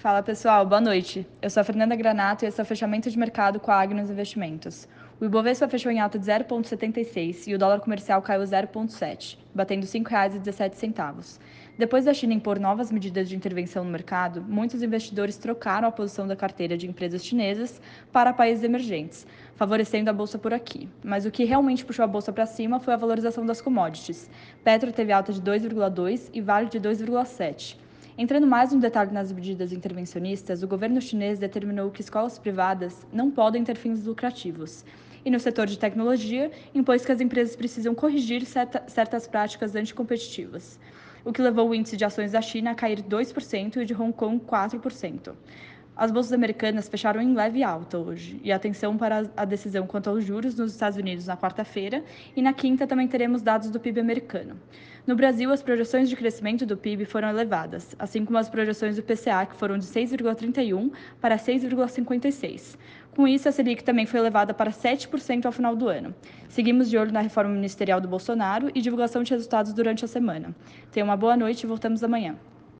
Fala pessoal, boa noite. Eu sou a Fernanda Granato e esse é o fechamento de mercado com a Agnos Investimentos. O Ibovespa fechou em alta de 0,76 e o dólar comercial caiu 0,7, batendo R$ 5,17. Depois da China impor novas medidas de intervenção no mercado, muitos investidores trocaram a posição da carteira de empresas chinesas para países emergentes, favorecendo a bolsa por aqui. Mas o que realmente puxou a bolsa para cima foi a valorização das commodities. Petro teve alta de 2,2 e Vale de 2,7. Entrando mais no detalhe nas medidas intervencionistas, o governo chinês determinou que escolas privadas não podem ter fins lucrativos. E no setor de tecnologia, impôs que as empresas precisam corrigir certa, certas práticas anticompetitivas, o que levou o índice de ações da China a cair 2% e de Hong Kong 4%. As bolsas americanas fecharam em leve alta hoje, e atenção para a decisão quanto aos juros nos Estados Unidos na quarta-feira, e na quinta também teremos dados do PIB americano. No Brasil, as projeções de crescimento do PIB foram elevadas, assim como as projeções do PCA, que foram de 6,31 para 6,56. Com isso, a Selic também foi elevada para 7% ao final do ano. Seguimos de olho na reforma ministerial do Bolsonaro e divulgação de resultados durante a semana. Tenha uma boa noite e voltamos amanhã.